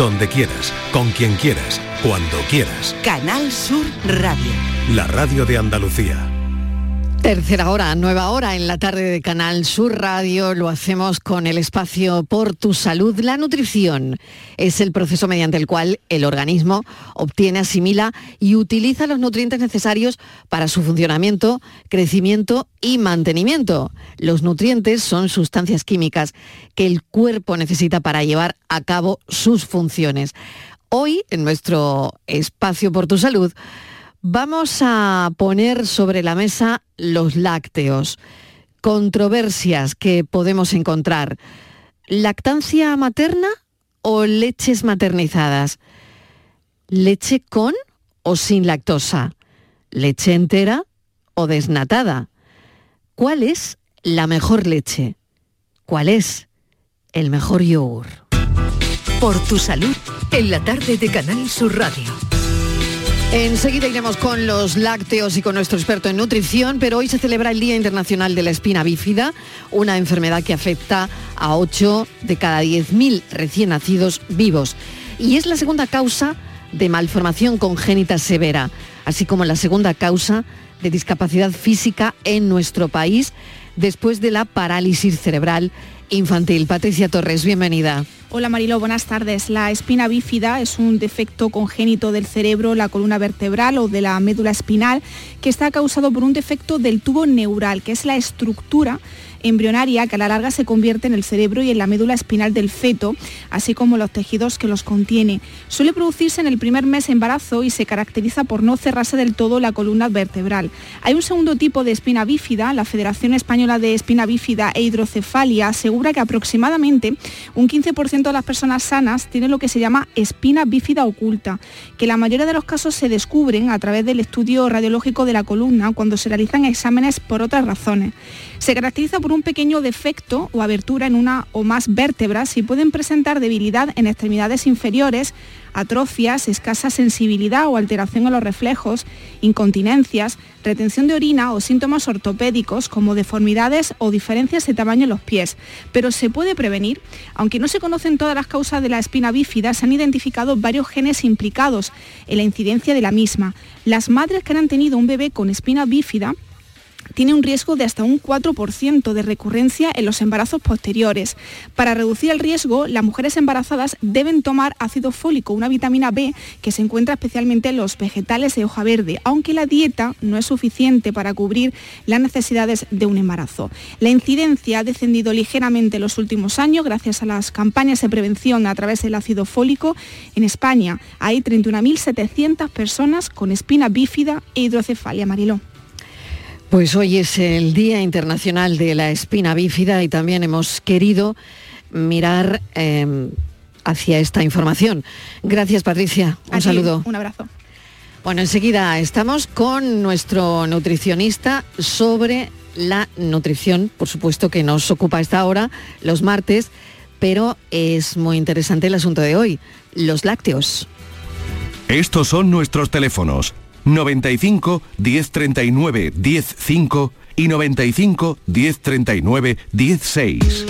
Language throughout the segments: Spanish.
donde quieras, con quien quieras, cuando quieras. Canal Sur Radio. La radio de Andalucía. Tercera hora, nueva hora en la tarde de Canal Sur Radio. Lo hacemos con el espacio Por tu Salud. La nutrición es el proceso mediante el cual el organismo obtiene, asimila y utiliza los nutrientes necesarios para su funcionamiento, crecimiento y mantenimiento. Los nutrientes son sustancias químicas que el cuerpo necesita para llevar a cabo sus funciones. Hoy, en nuestro espacio Por tu Salud, Vamos a poner sobre la mesa los lácteos, controversias que podemos encontrar. ¿Lactancia materna o leches maternizadas? ¿Leche con o sin lactosa? ¿Leche entera o desnatada? ¿Cuál es la mejor leche? ¿Cuál es el mejor yogur? Por tu salud, en la tarde de Canal Sur Radio. Enseguida iremos con los lácteos y con nuestro experto en nutrición, pero hoy se celebra el Día Internacional de la Espina Bífida, una enfermedad que afecta a 8 de cada 10.000 recién nacidos vivos. Y es la segunda causa de malformación congénita severa, así como la segunda causa de discapacidad física en nuestro país después de la parálisis cerebral infantil. Patricia Torres, bienvenida. Hola Marilo, buenas tardes. La espina bífida es un defecto congénito del cerebro, la columna vertebral o de la médula espinal que está causado por un defecto del tubo neural, que es la estructura embrionaria que a la larga se convierte en el cerebro y en la médula espinal del feto, así como los tejidos que los contiene. Suele producirse en el primer mes de embarazo y se caracteriza por no cerrarse del todo la columna vertebral. Hay un segundo tipo de espina bífida, la Federación Española de Espina Bífida e Hidrocefalia asegura que aproximadamente un 15% de las personas sanas tiene lo que se llama espina bífida oculta, que la mayoría de los casos se descubren a través del estudio radiológico de la columna cuando se realizan exámenes por otras razones. Se caracteriza por un pequeño defecto o abertura en una o más vértebras y pueden presentar debilidad en extremidades inferiores, atrofias, escasa sensibilidad o alteración en los reflejos, incontinencias, retención de orina o síntomas ortopédicos como deformidades o diferencias de tamaño en los pies. Pero se puede prevenir. Aunque no se conocen todas las causas de la espina bífida, se han identificado varios genes implicados en la incidencia de la misma. Las madres que han tenido un bebé con espina bífida tiene un riesgo de hasta un 4% de recurrencia en los embarazos posteriores. Para reducir el riesgo, las mujeres embarazadas deben tomar ácido fólico, una vitamina B que se encuentra especialmente en los vegetales de hoja verde, aunque la dieta no es suficiente para cubrir las necesidades de un embarazo. La incidencia ha descendido ligeramente en los últimos años gracias a las campañas de prevención a través del ácido fólico. En España hay 31.700 personas con espina bífida e hidrocefalia mariló. Pues hoy es el Día Internacional de la Espina Bífida y también hemos querido mirar em, hacia esta información. Gracias Patricia, un saludo. Un abrazo. Bueno, enseguida estamos con nuestro nutricionista sobre la nutrición, por supuesto que nos ocupa esta hora los martes, pero es muy interesante el asunto de hoy, los lácteos. Estos son nuestros teléfonos 95 1039 105 y 95 1039 16.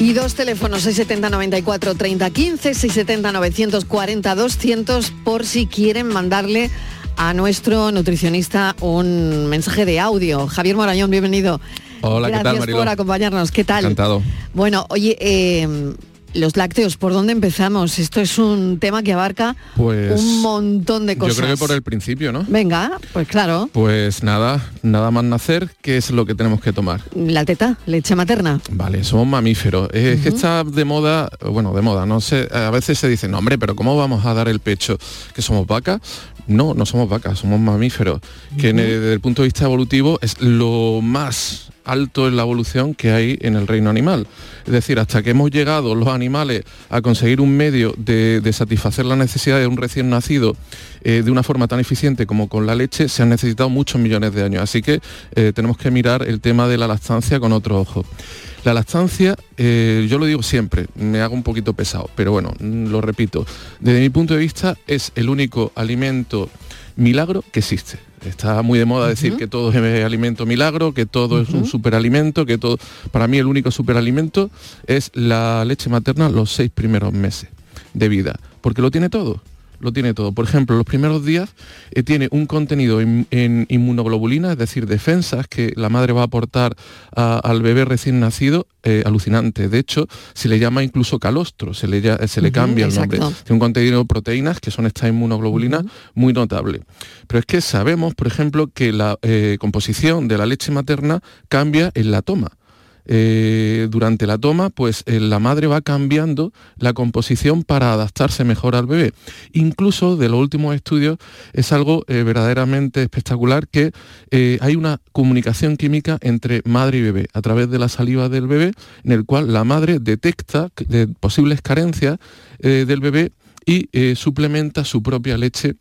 Y dos teléfonos 670 94 30 15, 670 940 200 por si quieren mandarle a nuestro nutricionista un mensaje de audio. Javier Morañón, bienvenido. Hola, Gracias ¿qué tal, Marilo? por acompañarnos. ¿Qué tal? Encantado. Bueno, oye, eh, los lácteos, ¿por dónde empezamos? Esto es un tema que abarca Pues, un montón de cosas. Yo creo que por el principio, ¿no? Venga, pues claro. Pues nada, nada más nacer, ¿qué es lo que tenemos que tomar? La teta, leche materna. Vale, somos mamíferos. Es que está de moda, bueno, de moda, no sé, a veces se dice, no hombre, pero ¿cómo vamos a dar el pecho? ¿Que somos vacas? No, no somos vacas, somos mamíferos, que desde el punto de vista evolutivo es lo más alto en la evolución que hay en el reino animal. Es decir, hasta que hemos llegado los animales a conseguir un medio de, satisfacer las necesidades de un recién nacido eh, de una forma tan eficiente como con la leche, se han necesitado muchos millones de años. Así que eh, tenemos que mirar el tema de la lactancia con otro ojo. La lactancia, eh, yo lo digo siempre, me hago un poquito pesado, pero bueno, mm, lo repito, desde mi punto de vista es el único alimento milagro que existe. Está muy de moda decir que todo es alimento milagro, que todo es un superalimento, que todo... Para mí el único superalimento es la leche materna los seis primeros meses. de vida, porque lo tiene todo lo tiene todo. Por ejemplo, los primeros días eh, tiene un contenido en, inmunoglobulina, es decir, defensas que la madre va a aportar al bebé recién nacido, eh, alucinante. De hecho, se le llama incluso calostro, se le, se le cambia el nombre. Tiene un contenido de proteínas, que son estas inmunoglobulinas, muy notable. Pero es que sabemos, por ejemplo, que la eh, composición de la leche materna cambia en la toma. Eh, durante la toma, pues eh, la madre va cambiando la composición para adaptarse mejor al bebé. Incluso de los últimos estudios es algo eh, verdaderamente espectacular que hay una comunicación química entre madre y bebé a través de la saliva del bebé, en el cual la madre detecta posibles carencias del bebé y suplementa su propia leche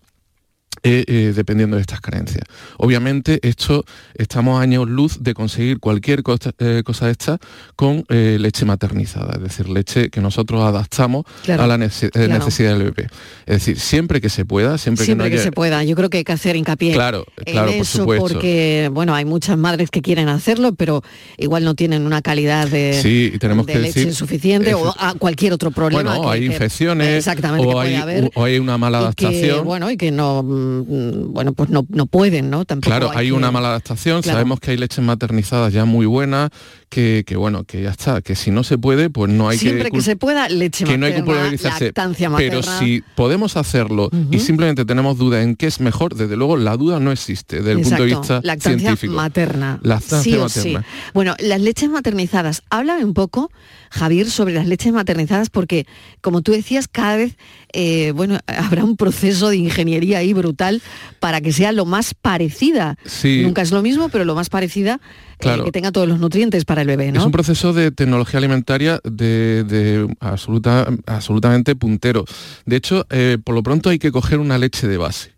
eh, eh, dependiendo de estas carencias. Obviamente esto estamos a años luz de conseguir cualquier cosa, eh, cosa esta con leche maternizada, es decir, leche que nosotros adaptamos a la necesidad del bebé. Es decir, siempre que se pueda, siempre, que, no haya... se pueda. Yo creo que hay que hacer hincapié claro, claro, en eso porque, bueno, hay muchas madres que quieren hacerlo, pero igual no tienen una calidad de, sí, tenemos que leche suficiente o a cualquier otro problema. Bueno, hay infecciones exactamente, o, hay, o hay una mala adaptación. bueno, y que no bueno, pues no, no pueden, ¿no? Tampoco claro, hay, una mala adaptación, sabemos que hay leches maternizadas ya muy buenas, que, bueno, que ya está, que si no se puede, pues no hay que... Siempre que se pueda, leche que no hay que culpabilizarse. Pero si podemos hacerlo y simplemente tenemos duda en qué es mejor, desde luego la duda no existe desde el punto de vista lactancia científico. materna. Lactancia materna. Bueno, las leches maternizadas, háblame un poco, Javier, sobre las leches maternizadas, porque como tú decías, cada vez eh, bueno, habrá un proceso de ingeniería ahí brutal para que sea lo más parecida. Nunca es lo mismo, pero lo más parecida eh, que tenga todos los nutrientes para el bebé, ¿no? Es un proceso de tecnología alimentaria de, absoluta, absolutamente puntero. De hecho, eh, por lo pronto hay que coger una leche de base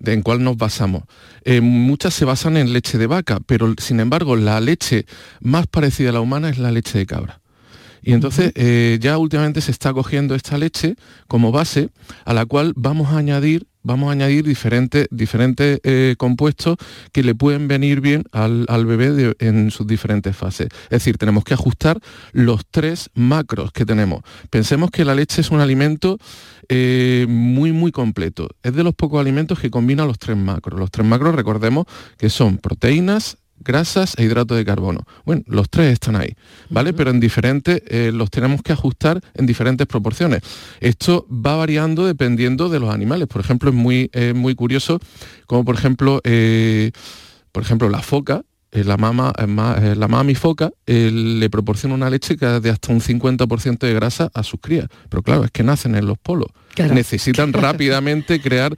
de en cuál nos basamos. muchas se basan en leche de vaca, pero sin embargo la leche más parecida a la humana es la leche de cabra. Y entonces eh, ya últimamente se está cogiendo esta leche como base a la cual vamos a añadir vamos a añadir diferentes, diferentes eh, compuestos que le pueden venir bien al, bebé en sus diferentes fases. Es decir, tenemos que ajustar los tres macros que tenemos. Pensemos que la leche es un alimento eh, muy, muy completo. Es de los pocos alimentos que combina los tres macros. Los tres macros, recordemos que son proteínas, grasas e hidratos de carbono. Bueno, los tres están ahí, ¿vale? Pero en diferentes, eh, los tenemos que ajustar en diferentes proporciones. Esto va variando dependiendo de los animales. Por ejemplo, es muy, muy curioso, como por ejemplo, eh, por ejemplo, la foca, eh, la mama, la mami foca le proporciona una leche que de hasta un 50% de grasa a sus crías. Pero claro, es que nacen en los polos necesitan rápidamente crear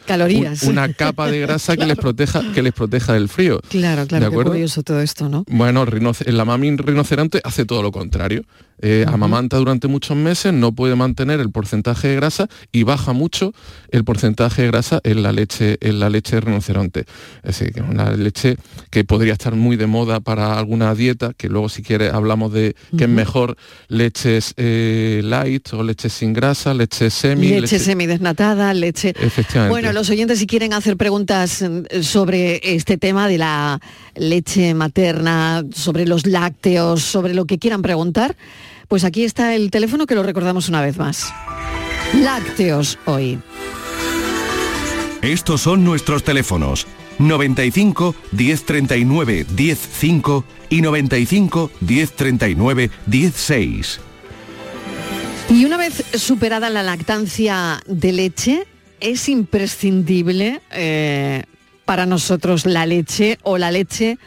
una capa de grasa que les proteja que les proteja del frío. Claro, claro, qué curioso todo esto, ¿no? Bueno, la mami rinoceronte hace todo lo contrario. Eh, amamanta durante muchos meses, no puede mantener el porcentaje de grasa y baja mucho el porcentaje de grasa en la leche, en la leche de rinoceronte. Es decir, que es una leche que podría estar muy de moda para alguna dieta, que luego si quiere hablamos de que es mejor leches eh, light o leches sin grasa, leches semi, semidesnatada, leche. Bueno, los oyentes si quieren hacer preguntas mm, sobre este tema de la leche materna, sobre los lácteos, sobre lo que quieran preguntar, pues aquí está el teléfono que lo recordamos una vez más. Lácteos hoy. Estos son nuestros teléfonos 95 1039 105 y 95 1039 16. Y una vez superada la lactancia de leche, es imprescindible eh, para nosotros la leche o la leche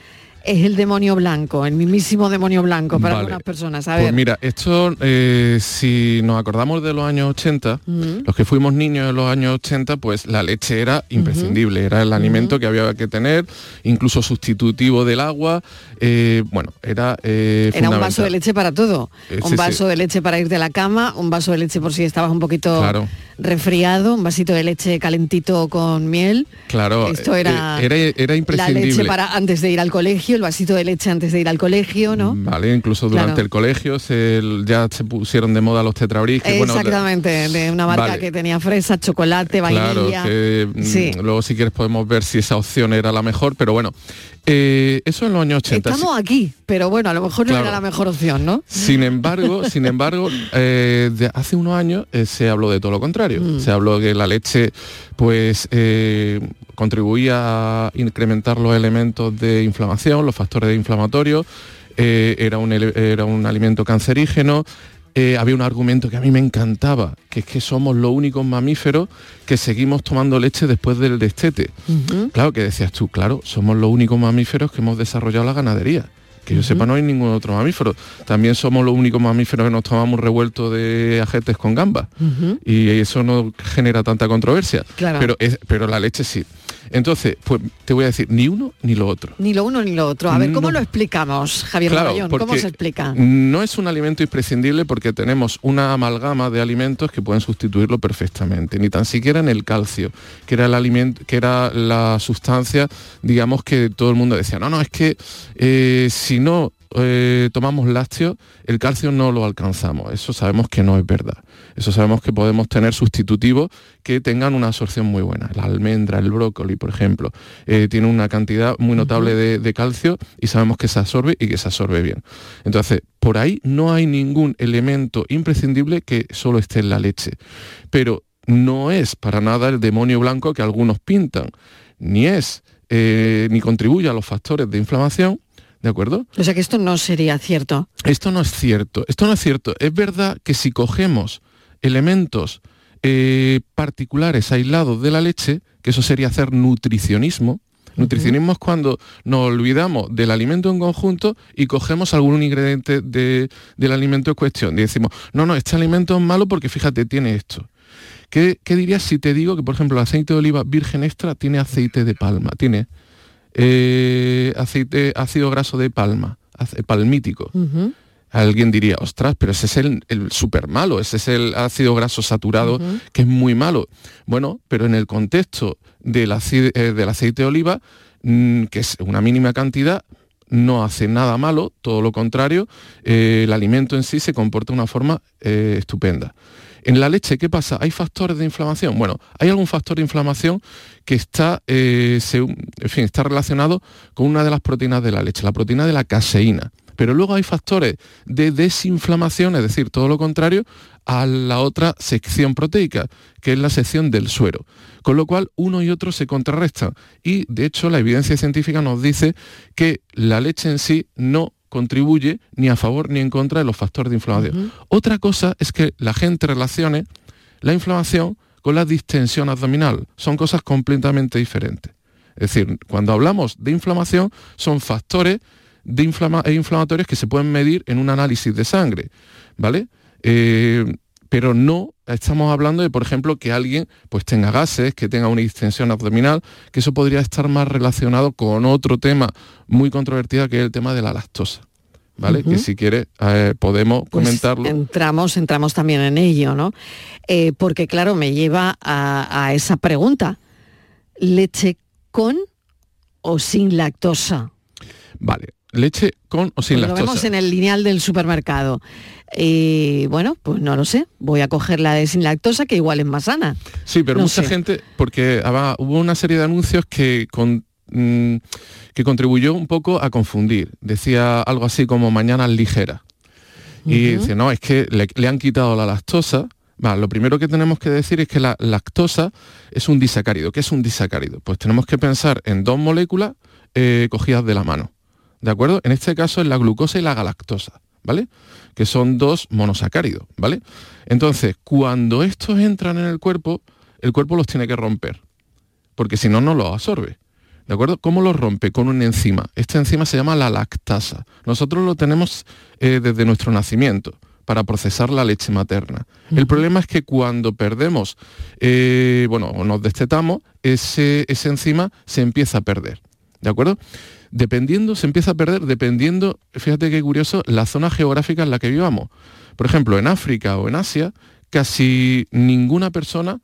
es el demonio blanco, el mismísimo demonio blanco para algunas personas. A pues mira, esto, eh, si nos acordamos de los años 80, los que fuimos niños en los años 80, pues la leche era imprescindible, era el alimento que había que tener, incluso sustitutivo del agua. Eh, bueno, era... Eh, era un vaso de leche para todo. un vaso de leche para ir de la cama, un vaso de leche por si estabas un poquito resfriado, un vasito de leche calentito con miel. Claro, esto era, era, imprescindible. La leche para antes de ir al colegio colegio, el vasito de leche antes de ir al colegio, ¿no? Vale, incluso durante el colegio se, ya se pusieron de moda los tetrabris. Exactamente, de una marca que tenía fresa, chocolate, vainilla. Claro, mm, luego si quieres podemos ver si esa opción era la mejor, pero bueno, eh, eso en los años 80. Estamos aquí, pero bueno, a lo mejor no era la mejor opción, ¿no? Sin embargo, sin embargo, eh, de hace unos años eh, se habló de todo lo contrario. Mm. Se habló que la leche, pues, contribuía a incrementar los elementos de inflamación, los factores inflamatorios. era, un, era un alimento cancerígeno, eh, había un argumento que a mí me encantaba, que es que somos los únicos mamíferos que seguimos tomando leche después del destete. Claro, que decías tú, claro, somos los únicos mamíferos que hemos desarrollado la ganadería. Que yo sepa, no hay ningún otro mamífero. También somos los únicos mamíferos que nos tomamos revuelto de ajetes con gambas. Y eso no genera tanta controversia. Pero, pero la leche sí. Entonces, pues te voy a decir, ni uno ni lo otro. Ni lo uno ni lo otro. A ver, ¿cómo lo explicamos, Javier claro, ¿Cómo se explica? No es un alimento imprescindible porque tenemos una amalgama de alimentos que pueden sustituirlo perfectamente, ni tan siquiera en el calcio, que era el alimento, que era la sustancia, digamos que todo el mundo decía, no, no, es que eh, si no eh, tomamos lácteos, el calcio no lo alcanzamos. Eso sabemos que no es verdad. Eso sabemos que podemos tener sustitutivos que tengan una absorción muy buena. La almendra, el brócoli, por ejemplo, eh, tiene una cantidad muy notable de, calcio y sabemos que se absorbe y que se absorbe bien. Entonces, por ahí no hay ningún elemento imprescindible que solo esté en la leche. Pero no es para nada el demonio blanco que algunos pintan, ni es, eh, ni contribuye a los factores de inflamación, ¿De acuerdo? O sea que esto no sería cierto. Esto no es cierto. Esto no es cierto. Es verdad que si cogemos elementos eh, particulares aislados de la leche, que eso sería hacer nutricionismo, Nutricionismo es cuando nos olvidamos del alimento en conjunto y cogemos algún ingrediente del alimento en cuestión. Y decimos, no, no, este alimento es malo porque fíjate, tiene esto. ¿Qué, ¿Qué, dirías si te digo que, por ejemplo, el aceite de oliva virgen extra tiene aceite de palma? Tiene eh, aceite, ácido graso de palma, palmítico. Alguien diría, ostras, pero ese es el, el súper malo, ese es el ácido graso saturado que es muy malo. Bueno, pero en el contexto del, eh, del aceite de oliva, mm, que es una mínima cantidad, no hace nada malo, todo lo contrario, eh, el alimento en sí se comporta de una forma estupenda. En la leche, ¿qué pasa? ¿Hay factores de inflamación? Bueno, hay algún factor de inflamación que está, eh, en fin, está relacionado con una de las proteínas de la leche, la proteína de la caseína. Pero luego hay factores de desinflamación, es decir, todo lo contrario a la otra sección proteica, que es la sección del suero. Con lo cual, uno y otro se contrarrestan. Y, de hecho, la evidencia científica nos dice que la leche en sí no contribuye ni a favor ni en contra de los factores de inflamación. Otra cosa es que la gente relacione la inflamación con la distensión abdominal. Son cosas completamente diferentes. Es decir, cuando hablamos de inflamación, son factores de e inflamatorios que se pueden medir en un análisis de sangre, ¿vale? Eh, pero no estamos hablando de, por ejemplo, que alguien pues tenga gases, que tenga una distensión abdominal, que eso podría estar más relacionado con otro tema muy controvertido que es el tema de la lactosa. ¿Vale? Que si quiere eh, podemos pues comentarlo. Entramos, entramos también en ello, ¿no? Eh, porque claro, me lleva a, a esa pregunta. ¿Leche con o sin lactosa? Vale, leche con o sin pues lactosa. Lo vemos en el lineal del supermercado. Y bueno, pues no lo sé, voy a coger la de sin lactosa, que igual es más sana. Sí, pero mucha gente, porque hubo una serie de anuncios que, mm, que contribuyó un poco a confundir. Decía algo así como mañana ligera. Y dice, no, es que le, han quitado la lactosa. lo primero que tenemos que decir es que la lactosa es un disacárido. ¿Qué es un disacárido? Pues tenemos que pensar en dos moléculas eh, cogidas de la mano. ¿De acuerdo? En este caso es la glucosa y la galactosa. ¿vale? Que son dos monosacáridos, ¿vale? Entonces, cuando estos entran en el cuerpo, el cuerpo los tiene que romper, porque si no, no los absorbe. ¿De acuerdo? ¿Cómo los rompe? Con una enzima. Esta enzima se llama la lactasa. Nosotros lo tenemos eh, desde nuestro nacimiento para procesar la leche materna. El problema es que cuando perdemos, eh, bueno, o nos destetamos, ese, esa enzima se empieza a perder. ¿De acuerdo? Dependiendo, se empieza a perder dependiendo, fíjate qué curioso, la zona geográfica en la que vivamos. Por ejemplo, en África o en Asia, casi ninguna persona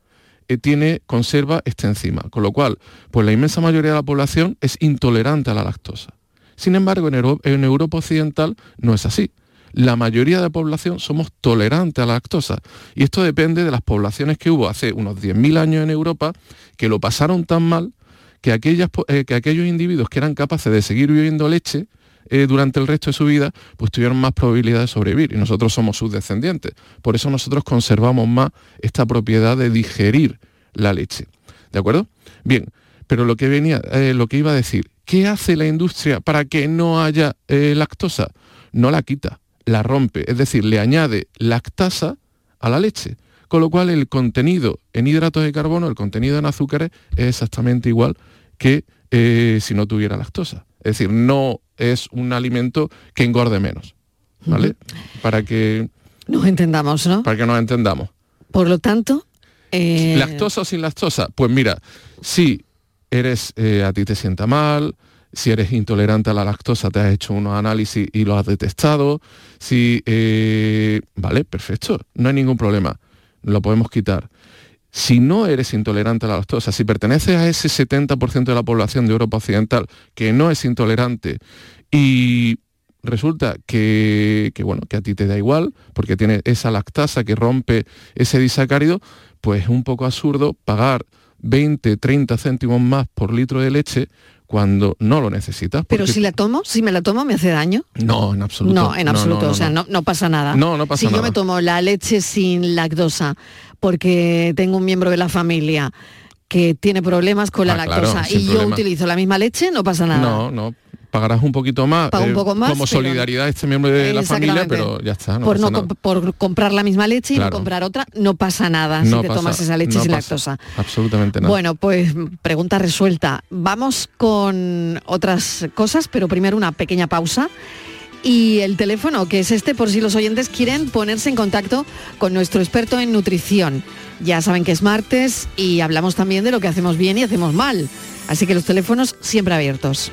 eh, tiene, conserva esta enzima, con lo cual, pues la inmensa mayoría de la población es intolerante a la lactosa. Sin embargo, en, Europa Occidental no es así la mayoría de la población somos tolerantes a la lactosa. Y esto depende de las poblaciones que hubo hace unos 10.000 años en Europa, que lo pasaron tan mal que, aquellas, eh, que aquellos individuos que eran capaces de seguir viviendo leche eh, durante el resto de su vida, pues tuvieron más probabilidad de sobrevivir. Y nosotros somos sus descendientes. Por eso nosotros conservamos más esta propiedad de digerir la leche. ¿De acuerdo? Bien, pero lo que venía, eh, lo que iba a decir, ¿qué hace la industria para que no haya lactosa? No la quita, la rompe, es decir, le añade lactasa a la leche. Con lo cual el contenido en hidratos de carbono, el contenido en azúcares es exactamente igual que eh, si no tuviera lactosa. Es decir, no es un alimento que engorde menos. ¿Vale? Para que... Nos entendamos, ¿no? Para que nos entendamos. Por lo tanto... Eh, ¿Lactosa o sin lactosa? Pues mira, si eres, eh, a ti te sienta mal, si eres intolerante a la lactosa, te has hecho unos análisis y lo has detectado. Si, eh, vale, perfecto, no hay ningún problema, lo podemos quitar. Si no eres intolerante a la lactosa, si perteneces a ese 70% de la población de Europa Occidental que no es intolerante y resulta que, bueno, que a ti te da igual, porque tiene esa lactasa que rompe ese disacárido, pues es un poco absurdo pagar 20, 30 céntimos más por litro de leche cuando no lo necesitas. Pero si la tomo, si me la tomo, ¿me hace daño? No, en absoluto. No, en absoluto, o sea, no, no, pasa nada. No, no pasa nada. Si yo me tomo la leche sin lactosa porque tengo un miembro de la familia que tiene problemas con la ah, lactosa y yo utilizo la misma leche, no pasa nada. No, no, pagarás un poquito más, un eh, poco más como solidaridad a este miembro de la familia, pero ya está. por, no por comprar la misma leche y no comprar otra, no pasa nada si te tomas esa leche sin lactosa. Absolutamente nada. Bueno, pues pregunta resuelta. Vamos con otras cosas, pero primero una pequeña pausa. Y el teléfono, que es este, por si los oyentes quieren ponerse en contacto con nuestro experto en nutrición. Ya saben que es martes y hablamos también de lo que hacemos bien y hacemos mal. Así que los teléfonos siempre abiertos.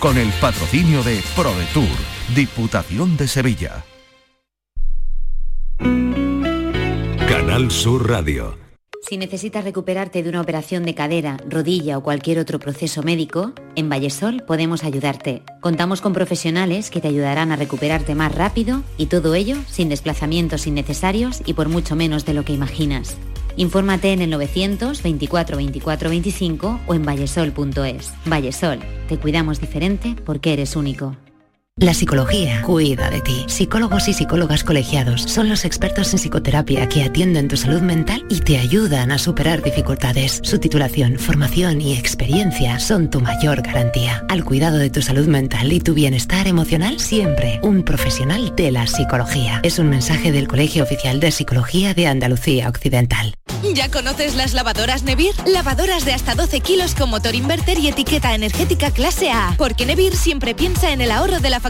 con el patrocinio de ProDetour, Diputación de Sevilla. Canal Sur Radio. Si necesitas recuperarte de una operación de cadera, rodilla o cualquier otro proceso médico, en Vallesol podemos ayudarte. Contamos con profesionales que te ayudarán a recuperarte más rápido y todo ello sin desplazamientos innecesarios y por mucho menos de lo que imaginas. Infórmate en el 924 24 25 o en vallesol.es. Vallesol, te cuidamos diferente porque eres único. La psicología cuida de ti. Psicólogos y psicólogas colegiados son los expertos en psicoterapia que atienden tu salud mental y te ayudan a superar dificultades. Su titulación, formación y experiencia son tu mayor garantía. Al cuidado de tu salud mental y tu bienestar emocional, siempre un profesional de la psicología. Es un mensaje del Colegio Oficial de Psicología de Andalucía Occidental. ¿Ya conoces las lavadoras Nevir? Lavadoras de hasta 12 kilos con motor inverter y etiqueta energética clase A. Porque Nevir siempre piensa en el ahorro de la factura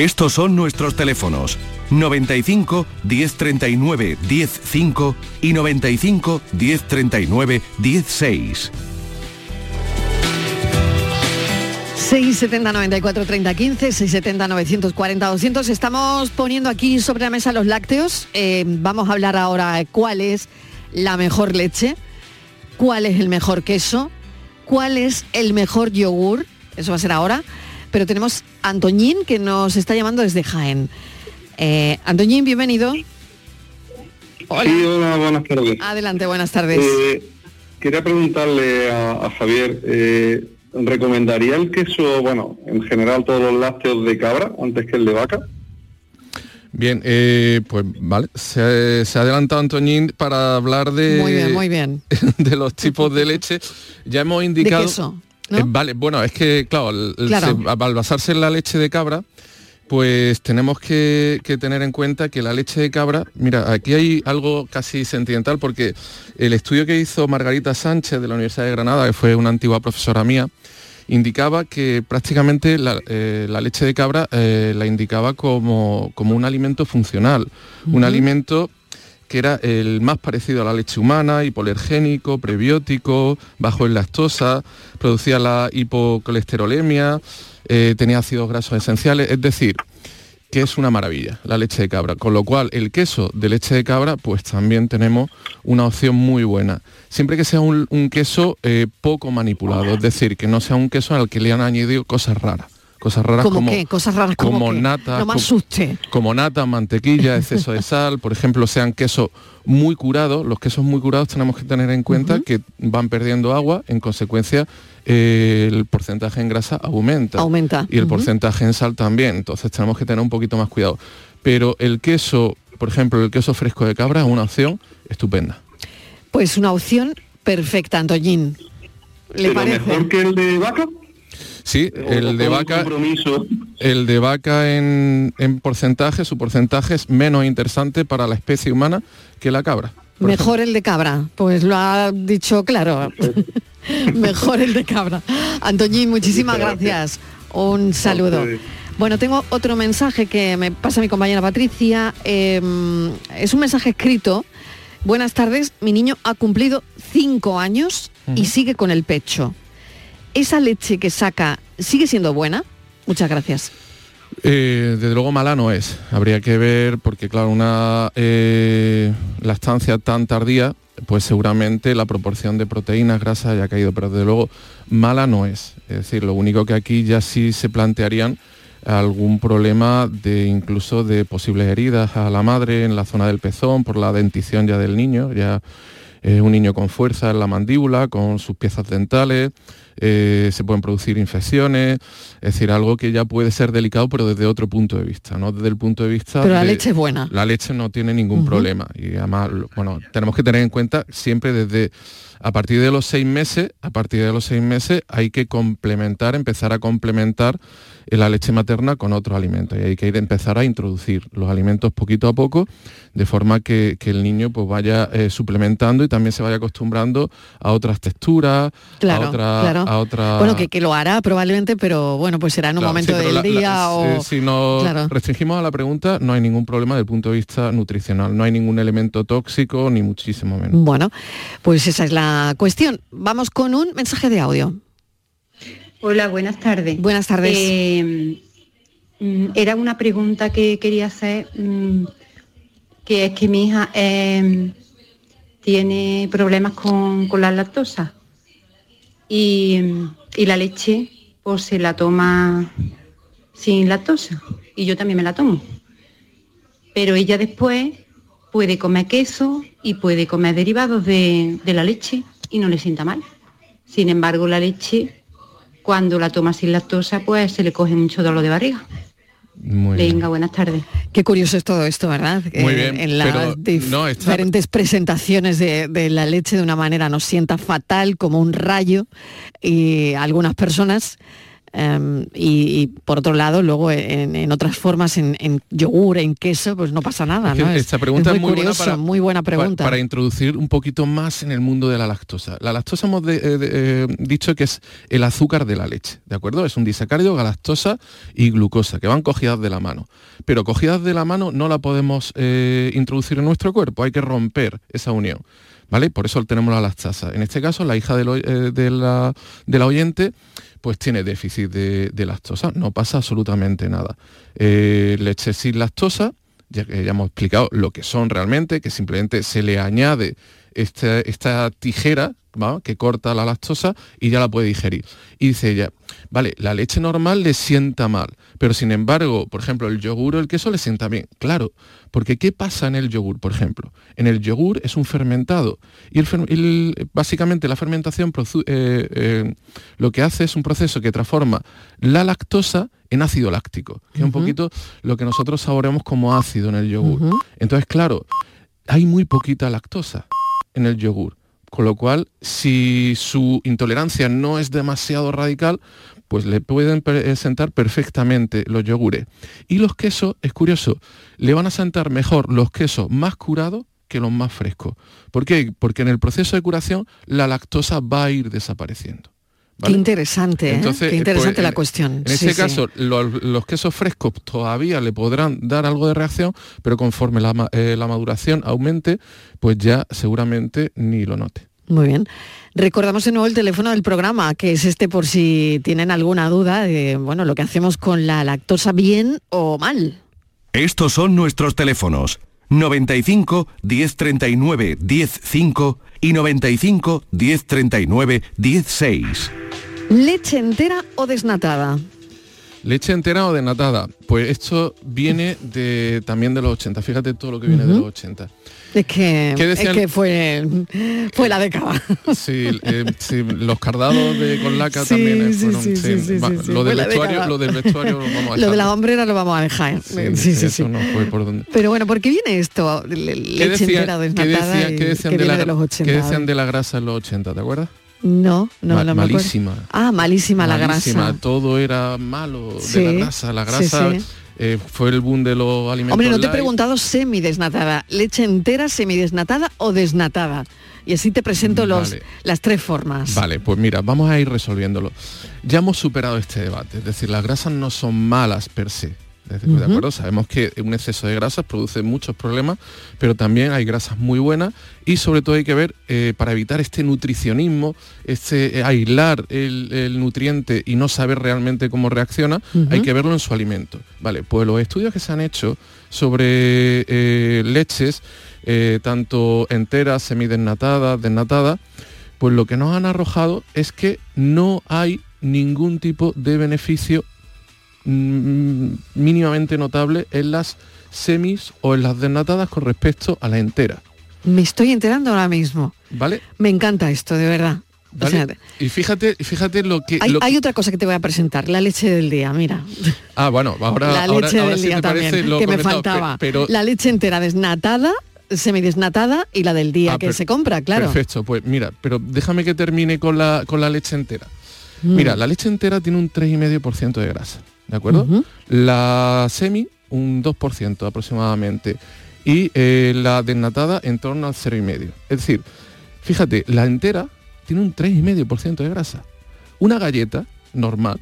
Estos son nuestros teléfonos 95 1039 105 y 95 1039 16. 670 94 30 15, 670 940 200. Estamos poniendo aquí sobre la mesa los lácteos. Eh, vamos a hablar ahora cuál es la mejor leche, cuál es el mejor queso, cuál es el mejor yogur. Eso va a ser ahora. Pero tenemos a Antoñín que nos está llamando desde Jaén. Eh, Antoñín, bienvenido. Hola. Sí, hola, buenas tardes. Adelante, buenas tardes. Eh, quería preguntarle a, a Javier, eh, ¿recomendaría el queso, bueno, en general todos los lácteos de cabra antes que el de vaca? Bien, eh, pues vale, se, se ha adelantado Antoñín para hablar de, Muy bien, muy bien. de los tipos de leche. Ya hemos indicado... De queso, ¿no? Eh, vale, bueno, es que, claro, se- al basarse en la leche de cabra, pues tenemos que, que tener en cuenta que la leche de cabra, mira, aquí hay algo casi sentimental porque el estudio que hizo Margarita Sánchez de la Universidad de Granada, que fue una antigua profesora mía, indicaba que prácticamente la, eh, la leche de cabra eh, la indicaba como, como un alimento funcional, un alimento que era el más parecido a la leche humana, hipoalergénico, prebiótico, bajo en lactosa, producía la hipocolesterolemia, eh, tenía ácidos grasos esenciales, es decir, que es una maravilla la leche de cabra. Con lo cual, el queso de leche de cabra, pues también tenemos una opción muy buena. Siempre que sea un, un queso eh, poco manipulado, es decir, que no sea un queso al que le han añadido cosas raras. Cosas raras ¿Cómo como, qué? Cosas raras como, como qué? nata, No me como- asuste. como nata, mantequilla, exceso de sal, por ejemplo, sean quesos muy curados, los quesos muy curados tenemos que tener en cuenta que van perdiendo agua, en consecuencia eh, el porcentaje en grasa aumenta. Aumenta. Y el porcentaje en sal también, entonces tenemos que tener un poquito más cuidado. Pero el queso, por ejemplo, el queso fresco de cabra es una opción estupenda. Pues una opción perfecta, Antoñín. ¿Le ¿Pero parece? mejor que el de vaca? Sí, el de vaca, el de vaca en, en porcentaje, su porcentaje es menos interesante para la especie humana que la cabra. Mejor el de cabra, pues lo ha dicho claro. Mejor el de cabra. Antoñín, muchísimas gracias. Un saludo. Bueno, tengo otro mensaje que me pasa mi compañera Patricia. Eh, es un mensaje escrito. Buenas tardes, mi niño ha cumplido cinco años y sigue con el pecho. ¿Esa leche que saca sigue siendo buena? Muchas gracias. Eh, desde luego mala no es. Habría que ver, porque claro, una eh, lactancia tan tardía, pues seguramente la proporción de proteínas, grasa haya caído, pero desde luego mala no es. Es decir, lo único que aquí ya sí se plantearían algún problema de incluso de posibles heridas a la madre en la zona del pezón por la dentición ya del niño, ya eh, un niño con fuerza en la mandíbula, con sus piezas dentales, eh, se pueden producir infecciones, es decir, algo que ya puede ser delicado, pero desde otro punto de vista, no desde el punto de vista Pero la de- leche es buena. la leche no tiene ningún problema. Y además, bueno, tenemos que tener en cuenta siempre desde a partir de los seis meses, a partir de los seis meses hay que complementar, empezar a complementar la leche materna con otros alimentos y hay que ir, empezar a introducir los alimentos poquito a poco de forma que, que el niño pues vaya eh, suplementando y también se vaya acostumbrando a otras texturas, Claro, a otra, claro. a otra Bueno, que, que lo hará probablemente, pero bueno, pues será en un Claro, momento sí, del la- la- día o... eh, si nos restringimos a la pregunta, no hay ningún problema desde el punto de vista nutricional. No hay ningún elemento tóxico, ni muchísimo menos. Bueno, pues esa es la cuestión. Vamos con un mensaje de audio. Hola, buenas tardes. Buenas tardes. Eh, mm, era una pregunta que quería hacer, mm, que es que mi hija eh, tiene problemas con, con la lactosa y, y la leche pues se la toma sin lactosa y yo también me la tomo. Pero ella después puede comer queso y puede comer derivados de, de la leche y no le sienta mal. Sin embargo, la leche, cuando la toma sin lactosa, pues se le coge mucho dolor de barriga. Muy bien. Venga, buenas tardes. Qué curioso es todo esto, ¿verdad? Muy Eh, bien, en las no, está- diferentes presentaciones de, de la leche de una manera nos sienta fatal, como un rayo, y algunas personas, em, y, y por otro lado, luego en, en otras formas, en, en yogur, en queso, pues no pasa nada, esta pregunta es es muy, buena curioso, para- muy buena pregunta. Para, introducir un poquito más en el mundo de la lactosa. La lactosa hemos de- eh, de- eh, dicho que es el azúcar de la leche, ¿de acuerdo? Es un disacárido, galactosa y glucosa, que van cogidas de la mano. Pero cogidas de la mano no la podemos eh, introducir en nuestro cuerpo, hay que romper esa unión. ¿Vale? Por eso tenemos la lactasa. En este caso, la hija eh, de, la, oyente pues tiene déficit de, lactosa, no pasa absolutamente nada. Eh, leche sin lactosa, ya que ya hemos explicado lo que son realmente, que simplemente se le añade esta, esta tijera que corta la lactosa y ya la puede digerir. Y dice ella, vale, la leche normal le sienta mal, pero sin embargo, por ejemplo, el yogur o el queso le sienta bien. Claro, porque ¿qué pasa en el yogur, por ejemplo? En el yogur es un fermentado y el básicamente la fermentación eh, eh, lo que hace es un proceso que transforma la lactosa en ácido láctico, que es un poquito lo que nosotros saboreamos como ácido en el yogur. Entonces, claro, hay muy poquita lactosa en el yogur, con lo cual, si su intolerancia no es demasiado radical, pues le pueden pre- sentar perfectamente los yogures. Y los quesos, es curioso, le van a sentar mejor los quesos más curados que los más frescos. ¿Por qué? Porque en el proceso de curación la lactosa va a ir desapareciendo. Qué interesante, ¿eh? Entonces, Qué eh, interesante pues, la en- cuestión. En Sí, sí. caso, lo- los quesos frescos todavía le podrán dar algo de reacción, pero conforme la, eh, la maduración aumente, pues ya seguramente ni lo note. Muy bien. Recordamos de nuevo el teléfono del programa, que es este por si tienen alguna duda de bueno, lo que hacemos con la lactosa bien o mal. Estos son nuestros teléfonos 95 1039 105 y 95 1039 16. ¿Leche entera o desnatada? ¿Leche entera o desnatada? Pues esto viene de, también de los 80. Fíjate todo lo que viene de los 80. Es que, ¿Qué es que fue, fue la década. Sí, eh, sí, los cardados de con laca Sí, también eh, sí, fueron. sí, sí, sí, sí, va, sí, sí, lo, del la vestuario, lo del vestuario lo vamos a Lo dejar. de la hombrera lo vamos a dejar. Sí, Sí, sí, eso sí. no fue por donde. Pero bueno, ¿por qué viene esto? Le- qué desnatada decía- qué decían de la, de los gra- 80. qué decían de la grasa en los 80, ¿te acuerdas? No, no, Ma- no me malísima. Ah, malísima, la Malísima, grasa. todo era malo de Sí, la grasa. La sí, grasa sí. Eh, fue el boom de los alimentos. Hombre, no te he preguntado semidesnatada. ¿Leche entera, semidesnatada o desnatada? Y así te presento los, las tres formas. Vale, pues mira, vamos a ir resolviéndolo. Ya hemos superado este debate, es decir, las grasas no son malas per se. ¿De acuerdo? Sabemos que un exceso de grasas produce muchos problemas, pero también hay grasas muy buenas y sobre todo hay que ver, eh, para evitar este nutricionismo, este eh, aislar el, el nutriente y no saber realmente cómo reacciona, hay que verlo en su alimento. Vale, pues los estudios que se han hecho sobre eh, leches, tanto enteras, semidesnatadas, desnatadas, pues lo que nos han arrojado es que no hay ningún tipo de beneficio mínimamente notable en las semis o en las desnatadas con respecto a la entera. Me estoy enterando ahora mismo. ¿Vale? Me encanta esto, de verdad. O ¿Vale? sea, y fíjate, fíjate lo que... hay, lo que- hay otra cosa que te voy a presentar, la leche del día, mira. Ah, bueno, ahora, la leche ahora del sí día te parece también, lo que me faltaba. Pero, La leche entera desnatada, semidesnatada y la del día Ah, que per- se compra, claro. Perfecto, pues mira, pero déjame que termine con la, con la leche entera. Mm. Mira, la leche entera tiene un 3,5% de grasa, ¿de acuerdo? La semi, un 2% aproximadamente. Y eh, la desnatada en torno al 0,5%. Es decir, fíjate, la entera tiene un 3,5% de grasa. Una galleta normal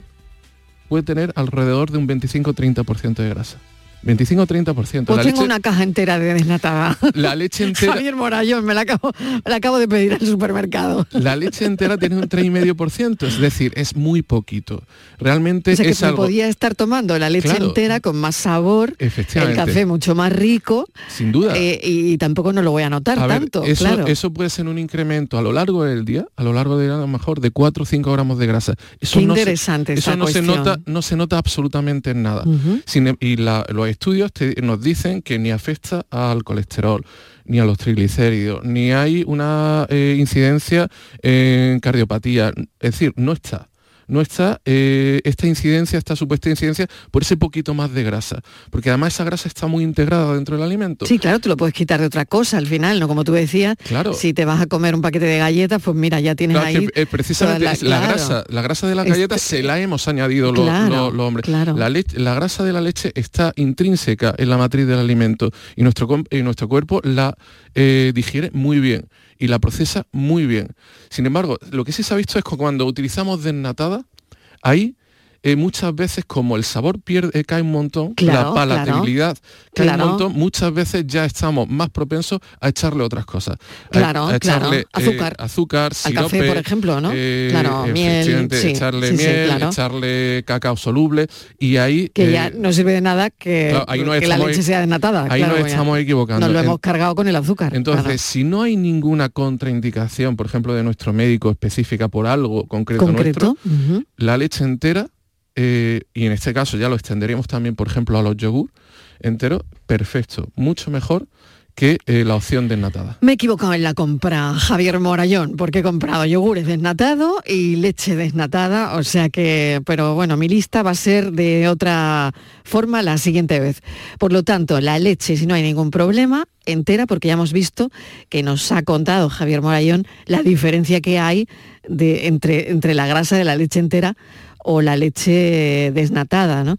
puede tener alrededor de un 25-30% de grasa. 25 o 30%. Pues la tengo leche, una caja entera de desnatada. la leche entera, Javier Morayón, me la acabo, me la acabo de pedir al supermercado. la leche entera tiene un 3,5%, es decir, es muy poquito. Realmente O sea que es me algo podía estar tomando la leche Claro. entera con más sabor, el café mucho más rico sin duda. eh, y tampoco no lo voy a notar A ver, tanto, eso, claro. eso puede ser un incremento a lo largo del día, a lo largo de a lo mejor de 4 o 5 gramos de grasa. Eso Qué no se- interesante eso no se nota, no se nota absolutamente en nada. Sin em- y la- estudios nos dicen que ni afecta al colesterol, ni a los triglicéridos, ni hay una eh, incidencia en cardiopatía. Es decir, no está. No está eh, esta incidencia, esta supuesta incidencia, por ese poquito más de grasa. Porque además esa grasa está muy integrada dentro del alimento. Sí, claro, tú lo puedes quitar de otra cosa al final, ¿no? Como tú decías, Claro. si te vas a comer un paquete de galletas, pues mira, ya tienes Claro, ahí... que, eh, precisamente la, claro. grasa, la grasa de las Este- galletas se la hemos añadido los Claro, los- los hombres. claro. La, leche- la grasa de la leche está intrínseca en la matriz del alimento y nuestro, y nuestro cuerpo la eh, digiere muy bien y la procesa muy bien. Sin embargo, lo que sí se ha visto es que cuando utilizamos desnatada, ahí eh, muchas veces como el sabor pierde, eh, cae un montón, Claro, la palatabilidad cae Claro. un montón, muchas veces ya estamos más propensos a echarle otras cosas. Claro, a echarle, eh, Azúcar. azúcar, Al café, sirope, por ejemplo, ¿no? eh, Claro, miel, sí, echarle sí, miel, echarle cacao soluble y ahí Que ya no sirve de nada que, ahí que la leche sea desnatada. ahí nos estamos equivocando. Nos lo hemos cargado con el azúcar. entonces, si no hay ninguna contraindicación, por ejemplo, de nuestro médico específica por algo concreto, concreto. nuestro, la leche entera, eh, y en este caso ya lo extenderíamos también, por ejemplo, a los yogur enteros, perfecto, mucho mejor que eh, la opción desnatada. Me he equivocado en la compra, Javier Morayón, porque he comprado yogures desnatado y leche desnatada, o sea que, pero bueno, mi lista va a ser de otra forma la siguiente vez. Por lo tanto, la leche, si no hay ningún problema, entera, porque ya hemos visto que nos ha contado Javier Morayón la diferencia que hay de, entre, entre la grasa de la leche entera o la leche desnatada, ¿no?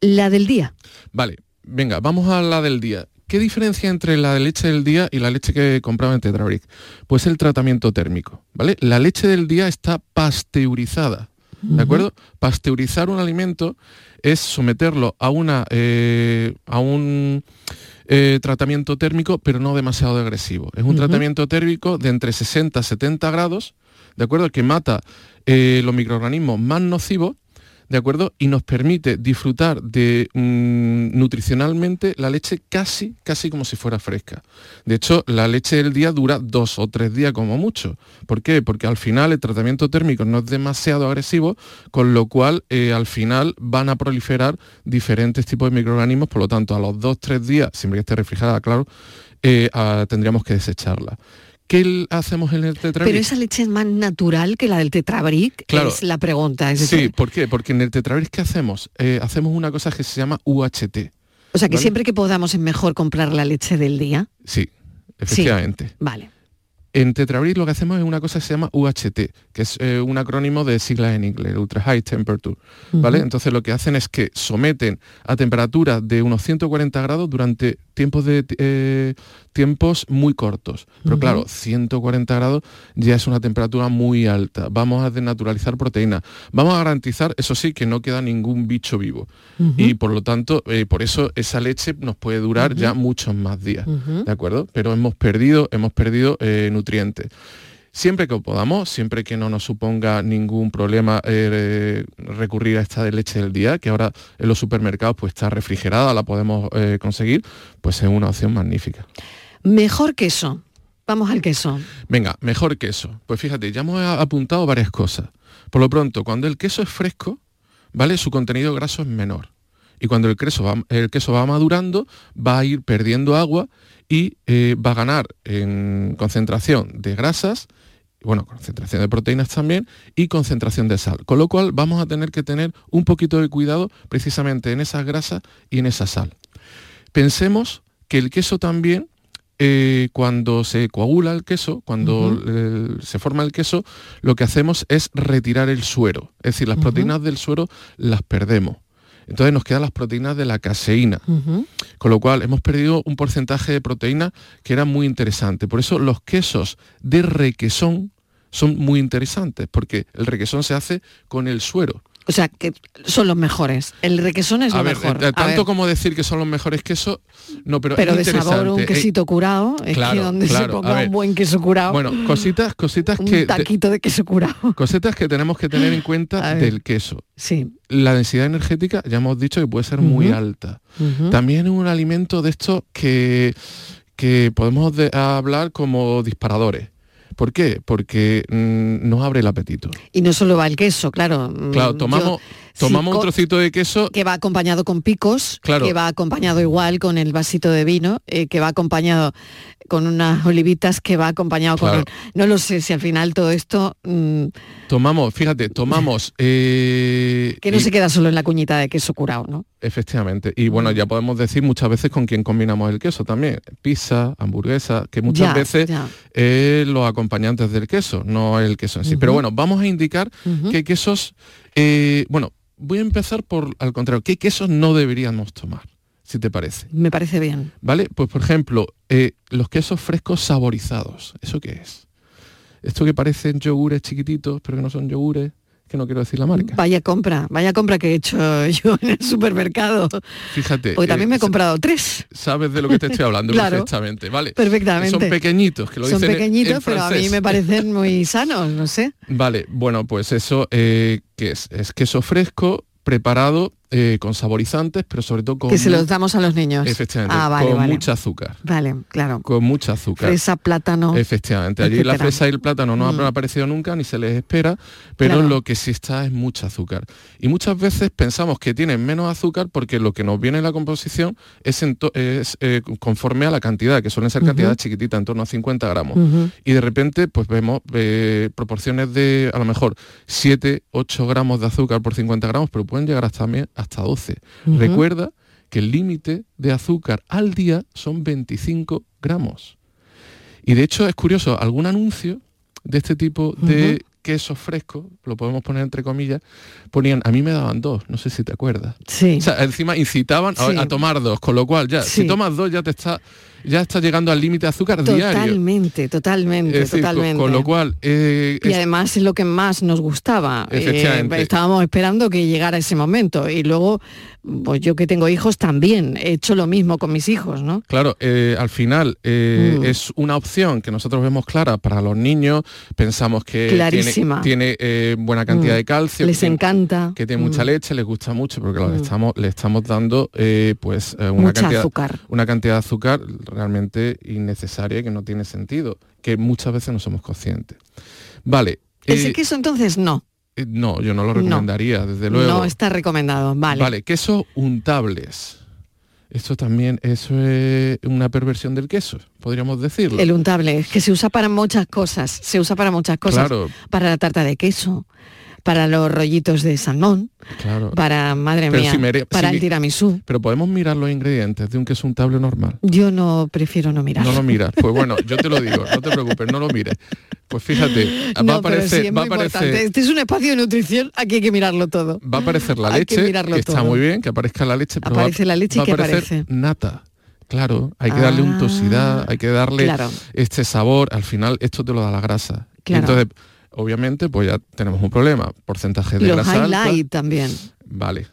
La del día. Vale, venga, vamos a la del día. ¿Qué diferencia entre la leche del día y la leche que compraba en Tetrabric? Pues el tratamiento térmico, ¿vale? La leche del día está pasteurizada, ¿de acuerdo? Pasteurizar un alimento es someterlo a, una, eh, a un eh, tratamiento térmico, pero no demasiado agresivo. Es un tratamiento térmico de entre 60 y 70 grados, ¿de acuerdo? Que mata eh, los microorganismos más nocivos, ¿de acuerdo? Y nos permite disfrutar de mm, nutricionalmente la leche casi, casi como si fuera fresca. De hecho, la leche del día dura dos o tres días como mucho. ¿Por qué? Porque al final el tratamiento térmico no es demasiado agresivo, con lo cual eh, al final van a proliferar diferentes tipos de microorganismos, por lo tanto, a los dos, tres días, siempre que esté refrigerada, claro, eh, tendríamos que desecharla. ¿Qué hacemos en el tetrabric? Pero esa leche es más natural que la del tetrabric, Claro. es la pregunta. Es Sí, ¿por qué? Porque en el tetrabric ¿qué hacemos? Eh, hacemos una cosa que se llama UHT. o sea que ¿vale? siempre que podamos es mejor comprar la leche del día. Sí, efectivamente. Vale. En Tetrabric lo que hacemos es una cosa que se llama UHT, que es eh, un acrónimo de siglas en inglés, Ultra High Temperature, ¿vale? Entonces lo que hacen es que someten a temperaturas de unos 140 grados durante tiempos de eh, tiempos muy cortos. Pero claro, 140 grados ya es una temperatura muy alta. Vamos a desnaturalizar proteínas. Vamos a garantizar, eso sí, que no queda ningún bicho vivo. Y por lo tanto, eh, por eso esa leche nos puede durar ya muchos más días. ¿De acuerdo? Pero hemos perdido, hemos perdido eh, nutrientes. Siempre que podamos, siempre que no nos suponga ningún problema eh, recurrir a esta de leche del día, que ahora en los supermercados pues está refrigerada, la podemos eh, conseguir, pues es una opción magnífica. Mejor queso. Vamos al queso. Venga, mejor queso. Pues fíjate, ya hemos apuntado varias cosas. Por lo pronto, cuando el queso es fresco, ¿vale? Su contenido graso es menor. Y cuando el queso va, el queso va madurando, va a ir perdiendo agua y eh, va a ganar en concentración de grasas, bueno, concentración de proteínas también y concentración de sal. Con lo cual vamos a tener que tener un poquito de cuidado precisamente en esas grasas y en esa sal. Pensemos que el queso también eh, cuando se coagula el queso, cuando eh, se forma el queso, lo que hacemos es retirar el suero. Es decir, las proteínas del suero las perdemos. Entonces nos quedan las proteínas de la caseína. Con lo cual hemos perdido un porcentaje de proteína que era muy interesante. Por eso los quesos de requesón son muy interesantes, porque el requesón se hace con el suero. O sea, que son los mejores. El requesón es A lo ver, mejor. eh, tanto como decir que son los mejores quesos, no, pero, pero es de sabor un. Eh, quesito curado, es que claro, donde se claro. A ponga un buen queso curado, Bueno, cositas, cositas un que te- taquito de queso curado. cositas que tenemos que tener en cuenta del queso. Sí. La densidad energética ya hemos dicho que puede ser muy alta. También es un alimento de estos que, que podemos de- hablar como disparadores. ¿Por qué? Porque mm, nos abre el apetito. Y no solo va el queso, claro. mm, Claro, tomamos, yo- tomamos un trocito de queso que va acompañado con picos, Claro. que va acompañado igual con el vasito de vino, eh, que va acompañado con unas olivitas, que va acompañado Claro. con... No lo sé si al final todo esto, mm, Tomamos, fíjate, tomamos... eh, que no y- se queda solo en la cuñita de queso curado, ¿no? Efectivamente. Y bueno, ya podemos decir muchas veces con quién combinamos el queso también. Pizza, hamburguesa, que muchas Ya, veces ya. es los acompañantes del queso, no el queso en sí. Pero bueno, vamos a indicar qué quesos... eh, bueno, voy a empezar por, al contrario, qué quesos no deberíamos tomar, si te parece. Me parece bien. ¿Vale? Pues por ejemplo, eh, los quesos frescos saborizados. ¿Eso qué es? Esto que parecen yogures chiquititos, pero que no son yogures, que no quiero decir la marca. Vaya compra, vaya compra que he hecho yo en el supermercado. Fíjate. Porque también eh, me he comprado tres. sabes de lo que te estoy hablando Claro. perfectamente, ¿vale? Perfectamente. Son pequeñitos, que lo Son dicen en- pequeñitos, en pero a mí me parecen muy sanos, no sé. Vale, bueno, pues eso, eh, ¿qué es? Es queso fresco, preparado eh, con saborizantes, pero sobre todo con... Que se los damos a los niños. Efectivamente, Ah, vale, con vale. mucha azúcar. Vale, claro. Con mucha azúcar. Fresa, plátano. Efectivamente, allí la fresa y el plátano no Mm. han aparecido nunca ni se les espera, pero Claro. lo que sí está es mucha azúcar. Y muchas veces pensamos que tienen menos azúcar porque lo que nos viene en la composición es, eh, conforme a la cantidad, que suelen ser Ujú. cantidades chiquititas, en torno a 50 gramos. Y de repente pues vemos eh, proporciones de a lo mejor 7, 8 gramos de azúcar por 50 gramos, pero pueden llegar hasta, también hasta 12. Ujú. Recuerda que el límite de azúcar al día son 25 gramos. Y de hecho es curioso, algún anuncio de este tipo de quesos frescos, lo podemos poner entre comillas, ponían, a mí me daban dos, no sé si te acuerdas. Sí. O sea, encima incitaban a, Sí. a tomar dos, con lo cual ya, Sí. si tomas dos ya te está, ya está llegando al límite de azúcar diario. Totalmente, totalmente, decir, totalmente. Con, lo cual, eh, y es- además es lo que más nos gustaba. Eh, estábamos esperando que llegara ese momento. Y luego, pues yo que tengo hijos también he hecho lo mismo con mis hijos, ¿no? Claro, eh, al final eh, Mm. es una opción que nosotros vemos clara para los niños, pensamos que Clarísima. tiene, eh, buena cantidad Mm. de calcio, Les que encanta. que tiene mucha Mm. leche, les gusta mucho, porque claro, le, estamos, le estamos dando pues una, Mucha cantidad, azúcar. una cantidad de azúcar realmente innecesaria y que no tiene sentido, que muchas veces no somos conscientes. Vale. Eh, queso entonces no. Eh, no, yo no lo No. recomendaría, desde luego. No está recomendado. Vale. Vale, quesos untables. Esto también eso es una perversión del queso, podríamos decirlo. El untable, es que se usa para muchas cosas. Se usa para muchas cosas. Claro. Para la tarta de queso, para los rollitos de salmón, Claro. para, madre Pero mía, si mere- para el mi- tiramisú. Pero podemos mirar los ingredientes de un queso untable normal. Yo no prefiero no mirar. No lo miras. Pues bueno, yo te lo digo, no te preocupes, no lo mires. Pues fíjate, va a pero sí, aparecer, es va a aparecer, Este es un espacio de nutrición, aquí hay que mirarlo todo. va a aparecer la Hay que leche, mirarlo que está muy bien, que aparezca la leche, pero va- Aparece la leche y va a ¿qué aparecer aparece? nata. Claro, hay que darle Ah, untuosidad, hay que darle claro. este sabor. Al final, esto te lo da la grasa. Y Claro. entonces, obviamente, pues ya tenemos un problema. Porcentaje de Los grasa alta. también. Vale.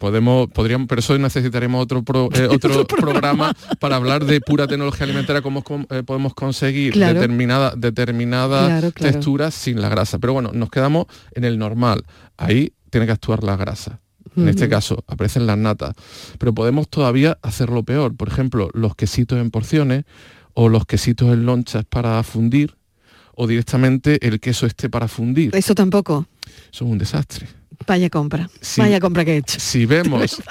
Podemos, podríamos, pero eso necesitaremos otro pro- eh, otro programa para hablar de pura tecnología alimentaria, cómo eh, podemos conseguir Claro. determinada, determinada Claro, claro. textura sin la grasa. Pero bueno, nos quedamos en el normal. Ahí tiene que actuar la grasa. En este caso, aparecen las natas. Pero podemos todavía hacerlo peor. Por ejemplo, los quesitos en porciones o los quesitos en lonchas para fundir o directamente el queso este para fundir. Eso tampoco. Eso es un desastre. Vaya compra. Vaya compra que he hecho. Si vemos,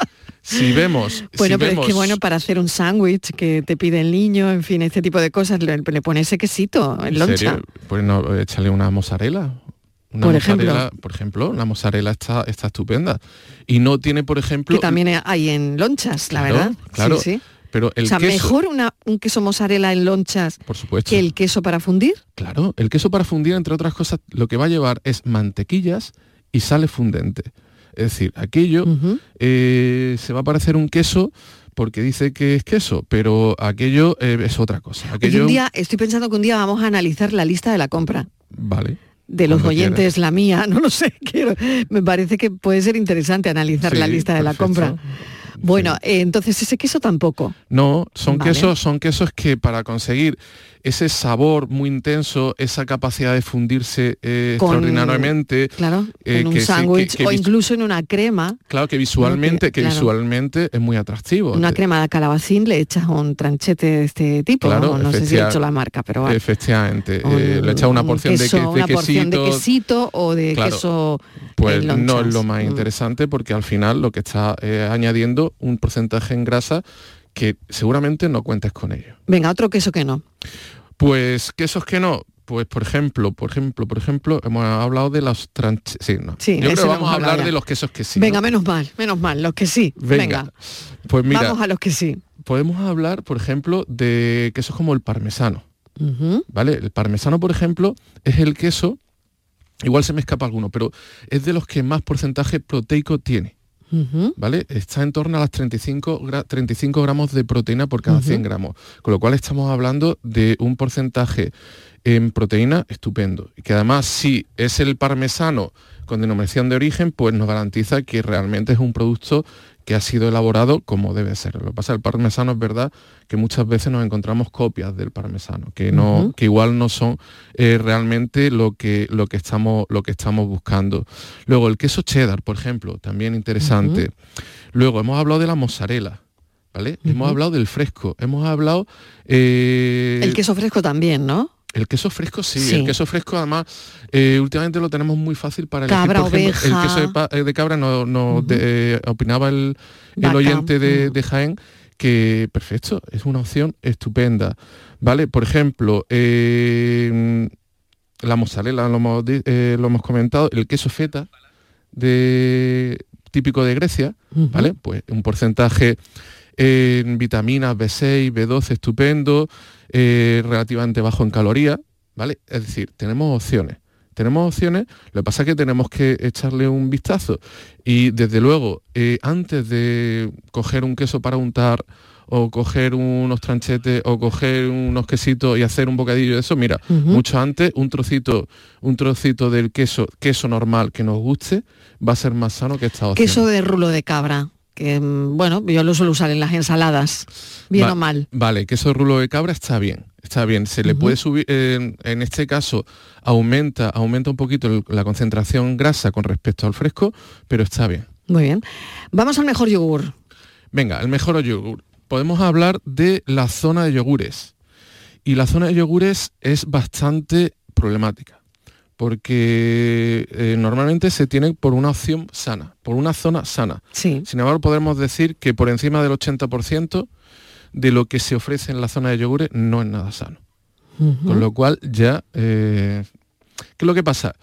si vemos, Bueno, si pero vemos, es que bueno, para hacer un sándwich que te pide el niño, en fin, este tipo de cosas, le, le pone ese quesito en ¿en loncha. Pues no, échale una mozzarella. Una Por ejemplo. por ejemplo, la mozzarella está, está estupenda. Y no tiene, por ejemplo, Que también hay en lonchas, la Claro, verdad. claro. Sí, sí. Pero el o sea, queso, mejor una, un queso mozzarella en lonchas por supuesto. que el queso para fundir. Claro, el queso para fundir, entre otras cosas, lo que va a llevar es mantequillas y sale fundente. Es decir, aquello eh, se va a parecer un queso porque dice que es queso, pero aquello eh, es otra cosa. Aquello, un día, estoy pensando que un día vamos a analizar la lista de la compra. vale. de los oyentes la mía, no lo sé, quiero, me parece que puede ser interesante analizar Sí, la lista de la compra. Bueno, eh, entonces ese queso tampoco. No, son Vale. quesos, son quesos que para conseguir ese sabor muy intenso, esa capacidad de fundirse eh, Con- extraordinariamente, Claro, eh, en un sándwich o incluso en una crema, claro que visualmente, que claro. visualmente es muy atractivo. una crema de calabacín le echas un tranchete de este tipo. Claro, no sé si he hecho la marca, pero vale. Efectivamente, Un- eh, le echas una un porción de, que- de una porción de quesito, quesito o de Claro, queso pues no es lo más Mm. interesante porque al final lo que está eh, añadiendo un porcentaje en grasa que seguramente no cuentes con ello. Venga, otro queso que no. Pues quesos que no, pues por ejemplo, por ejemplo, por ejemplo, hemos hablado de los tranches. Sí, no. Sí, Yo creo que vamos a hablar ya. de los quesos que sí. Venga, ¿no? menos mal, menos mal, los que sí. Venga. Venga, Pues mira, vamos a los que sí. podemos hablar, por ejemplo, de quesos como el parmesano. ¿Vale? El parmesano, por ejemplo, es el queso, igual se me escapa alguno, pero es de los que más porcentaje proteico tiene. ¿Vale? Está en torno a las 35, gra- 35 gramos de proteína por cada Ujú. 100 gramos, con lo cual estamos hablando de un porcentaje en proteína estupendo. Y que además, si es el parmesano con denominación de origen, pues nos garantiza que realmente es un producto que ha sido elaborado como debe ser. Lo que pasa, el parmesano es verdad que muchas veces nos encontramos copias del parmesano, que, no, que igual no son eh, realmente lo que, lo, que estamos, lo que estamos buscando. Luego, el queso cheddar, por ejemplo, también interesante. Luego, hemos hablado de la mozzarella, ¿vale? Hemos hablado del fresco, hemos hablado... eh, El queso fresco también, ¿no? El queso fresco sí, Sí. el queso fresco además eh, últimamente lo tenemos muy fácil para elegir. Cabra, ejemplo, oveja. el queso de, eh, de cabra no, no de- eh, opinaba el, el oyente de, de Jaén que perfecto, es una opción estupenda. ¿Vale? Por ejemplo, eh, la mozzarella lo hemos, di- eh, lo hemos comentado, el queso feta de típico de Grecia, ¿vale? Pues un porcentaje en vitaminas B6, B12 estupendo, eh, relativamente bajo en calorías, ¿vale? Es decir, tenemos opciones. Tenemos opciones, lo que pasa es que tenemos que echarle un vistazo. Y desde luego, eh, antes de coger un queso para untar, o coger unos tranchetes, o coger unos quesitos y hacer un bocadillo de eso, mira, mucho antes, un trocito, un trocito del queso, queso normal que nos guste, va a ser más sano que esta opción. Queso de rulo de cabra, que mm, bueno, yo lo suelo usar en las ensaladas, bien Va- o mal. Vale, queso rulo de cabra está bien, está bien. Se le puede subir, eh, en este caso aumenta, aumenta un poquito el- la concentración grasa con respecto al fresco, pero está bien. Muy bien. Vamos al mejor yogur. Venga, el mejor yogur. Podemos hablar de la zona de yogures. Y la zona de yogures es bastante problemática, porque eh, normalmente se tiene por una opción sana, por una zona sana. Sí. Sin embargo, podemos decir que por encima del 80% de lo que se ofrece en la zona de yogures no es nada sano. Con lo cual ya... eh, ¿Qué es lo que pasa?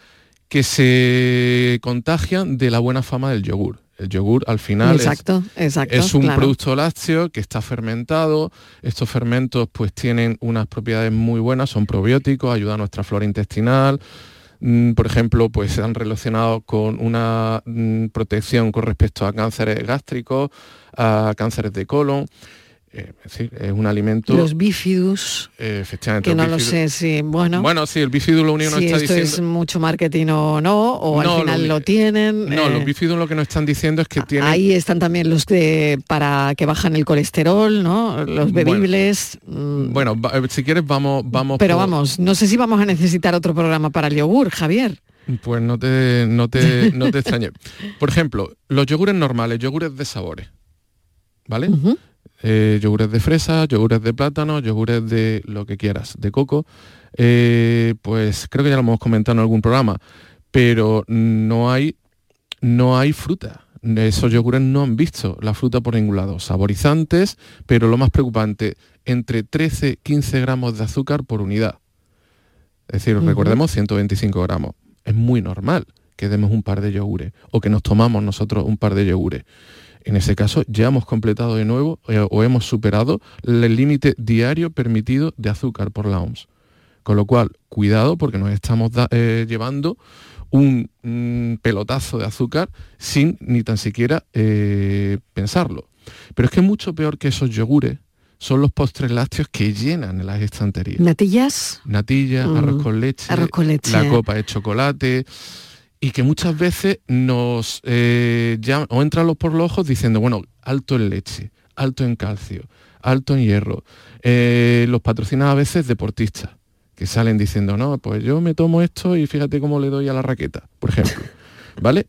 Que se contagian de la buena fama del yogur. El yogur al final es- exacto, exacto. es un claro. producto lácteo que está fermentado. Estos fermentos pues tienen unas propiedades muy buenas, son probióticos, ayudan a nuestra flora intestinal. Mm, Por ejemplo, pues se han relacionado con una mm, protección con respecto a cánceres gástricos, a cánceres de colon. Eh, es decir, es un alimento... Los bifidus, eh, efectivamente, que no lo sé si, bueno, Bueno, sí, el bifidus lo único si nos está esto diciendo... es mucho marketing o no, o No, al final lo, tienen. No, eh, los bífidos lo que nos están diciendo es que tienen... Ahí están también los de para que bajan el colesterol, ¿no? Los bebibles. mm, Bueno, eh, si quieres vamos, vamos pero por- vamos, no sé si vamos a necesitar otro programa para el yogur, Javier. Pues no te, no te, no te extrañe. Por ejemplo, los yogures normales, yogures de sabores. ¿Vale? Eh, yogures de fresa, yogures de plátano, yogures de lo que quieras, de coco. Eh, pues creo que ya lo hemos comentado en algún programa, pero no hay, no hay fruta. Esos yogures no han visto la fruta por ningún lado. Saborizantes, pero lo más preocupante, entre 13 15 gramos de azúcar por unidad. Es decir, recordemos 125 gramos. Es muy normal que demos un par de yogures o que nos tomamos nosotros un par de yogures. En ese caso ya hemos completado de nuevo eh, o hemos superado el límite diario permitido de azúcar por la OMS. Con lo cual, cuidado porque nos estamos da- eh, llevando un, mm, pelotazo de azúcar sin ni tan siquiera eh, pensarlo. Pero es que mucho peor que esos yogures son los postres lácteos que llenan las estanterías. ¿Natillas? Natilla, Mm. arroz con leche, Arroz con leche. la copa de chocolate y que muchas veces nos eh, o entran los por los ojos diciendo, bueno, alto en leche, alto en calcio, alto en hierro. Eh, los patrocinan a veces deportistas que salen diciendo, no, pues yo me tomo esto y fíjate cómo le doy a la raqueta, por ejemplo. ¿Vale?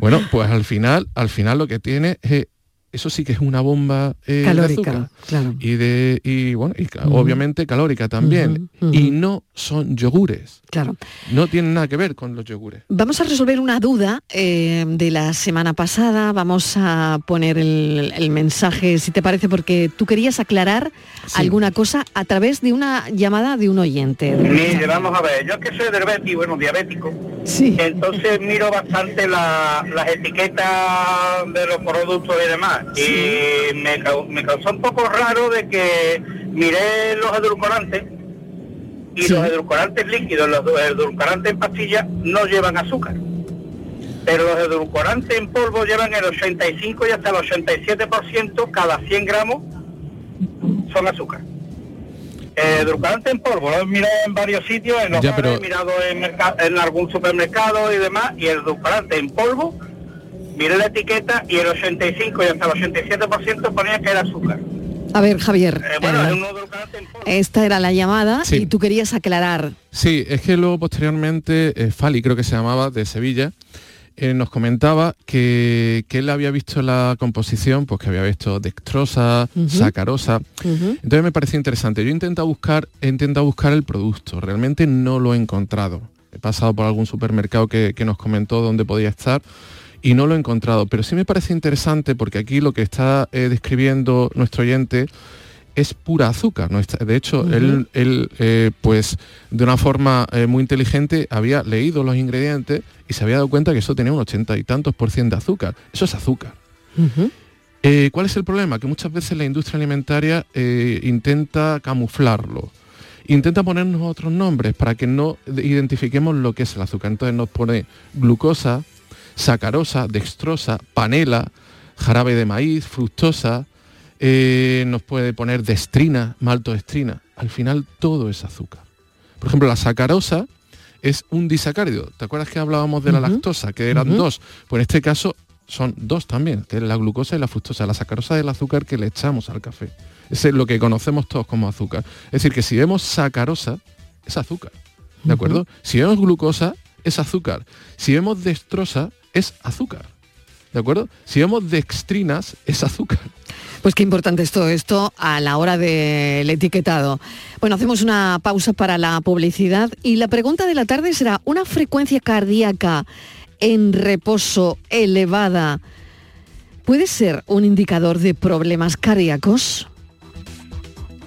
Bueno, pues al final, al final lo que tiene es, eso sí que es una bomba eh, de Calórica, azúcar. claro. Y de, y bueno, y obviamente calórica también. Y no son yogures. Claro. No tienen nada que ver con los yogures. Vamos a resolver una duda eh, de la semana pasada. Vamos a poner el, el mensaje, si te parece, porque tú querías aclarar alguna cosa a través de una llamada de un oyente. Mire, vamos a ver, yo que soy diabético, bueno, diabético, entonces miro bastante la- las etiquetas de los productos y demás. Y me, me causó un poco raro de que miré los edulcorantes y los edulcorantes líquidos, los edulcorantes en pastillas no llevan azúcar. Pero los edulcorantes en polvo llevan el 85 y hasta el 87% cada 100 gramos son azúcar. Eh, edulcorante en polvo, lo he mirado en varios sitios, en los Ya, bares, pero- he mirado en, en algún supermercado y demás, y el edulcorante en polvo, miré la etiqueta y el 85 y hasta el 87% ponía que era azúcar. A ver, Javier, bueno, eh, en polvo. esta era la llamada Sí. y tú querías aclarar. Sí, es que luego posteriormente eh, Fali, creo que se llamaba, de Sevilla, eh, nos comentaba que, que él había visto la composición, pues que había visto dextrosa, sacarosa. Entonces me pareció interesante. Yo he intentado buscar, he intentado buscar el producto, realmente no lo he encontrado. He pasado por algún supermercado que, que nos comentó dónde podía estar y no lo he encontrado. Pero sí me parece interesante porque aquí lo que está eh, describiendo nuestro oyente es pura azúcar. ¿no? De hecho, él, él, eh, pues de una forma eh, muy inteligente había leído los ingredientes y se había dado cuenta que eso tenía un ochenta y tantos por ciento de azúcar. Eso es azúcar. Eh, ¿Cuál es el problema? Que muchas veces la industria alimentaria intenta camuflarlo. Intenta ponernos otros nombres para que no identifiquemos lo que es el azúcar. Entonces nos pone glucosa, sacarosa, dextrosa, panela, jarabe de maíz, fructosa, eh, nos puede poner destrina, maltodextrina. Al final todo es azúcar. Por ejemplo, la sacarosa es un disacárido. ¿Te acuerdas que hablábamos de la lactosa, que eran dos? Pues en este caso son dos también, que es la glucosa y la fructosa. La sacarosa es el azúcar que le echamos al café. Es lo que conocemos todos como azúcar. Es decir, que si vemos sacarosa, es azúcar. ¿De acuerdo? Si vemos glucosa, es azúcar. Si vemos dextrosa, es azúcar. ¿De acuerdo? Si vemos dextrinas, es azúcar. Pues qué importante es todo esto a la hora del etiquetado. Bueno, hacemos una pausa para la publicidad y la pregunta de la tarde será, ¿una frecuencia cardíaca en reposo elevada puede ser un indicador de problemas cardíacos?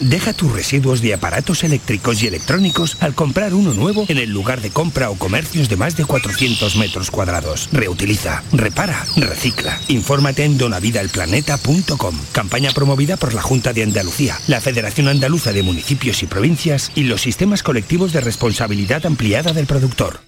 Deja tus residuos de aparatos eléctricos y electrónicos al comprar uno nuevo en el lugar de compra o comercios de más de 400 metros cuadrados. Reutiliza, repara, recicla. Infórmate en donavidalplaneta.com. Campaña promovida por la Junta de Andalucía, la Federación Andaluza de Municipios y Provincias y los sistemas colectivos de responsabilidad ampliada del productor.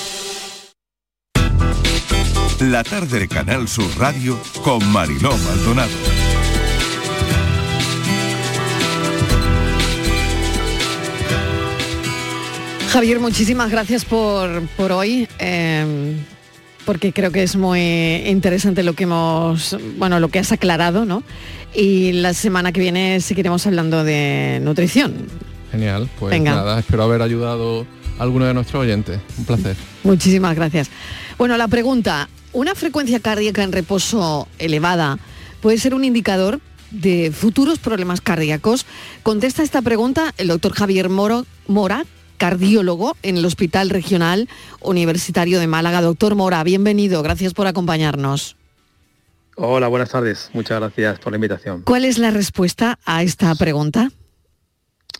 La tarde de Canal Sur Radio con Mariló Maldonado. Javier, muchísimas gracias por, por hoy. eh, porque creo que es muy interesante lo que hemos, bueno, lo que has aclarado, ¿no? Y la semana que viene seguiremos hablando de nutrición. Genial, pues Venga. nada, espero haber ayudado alguno de nuestros oyentes. Un placer. Muchísimas gracias. Bueno, la pregunta, ¿una frecuencia cardíaca en reposo elevada puede ser un indicador de futuros problemas cardíacos? Contesta esta pregunta el doctor Javier Moro, Mora, cardiólogo en el Hospital Regional Universitario de Málaga. Doctor Mora, bienvenido, gracias por acompañarnos. Hola, buenas tardes. Muchas gracias por la invitación. ¿Cuál es la respuesta a esta pregunta?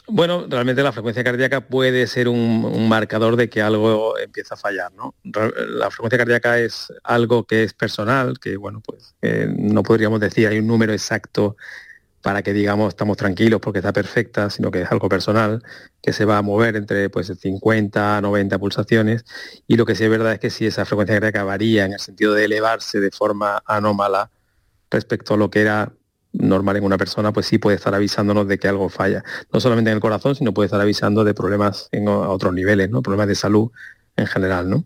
Bueno, realmente la frecuencia cardíaca puede ser un, marcador de que algo empieza a fallar, ¿no? La frecuencia cardíaca es algo que es personal, que bueno, pues eh, no podríamos decir hay un número exacto para que digamos estamos tranquilos porque está perfecta, sino que es algo personal que se va a mover entre pues 50 a 90 pulsaciones y lo que sí es verdad es que si esa frecuencia cardíaca varía en el sentido de elevarse de forma anómala respecto a lo que era normal en una persona, pues sí puede estar avisándonos de que algo falla. No solamente en el corazón, sino puede estar avisando de problemas en a otros niveles, ¿no? Problemas de salud en general, ¿no?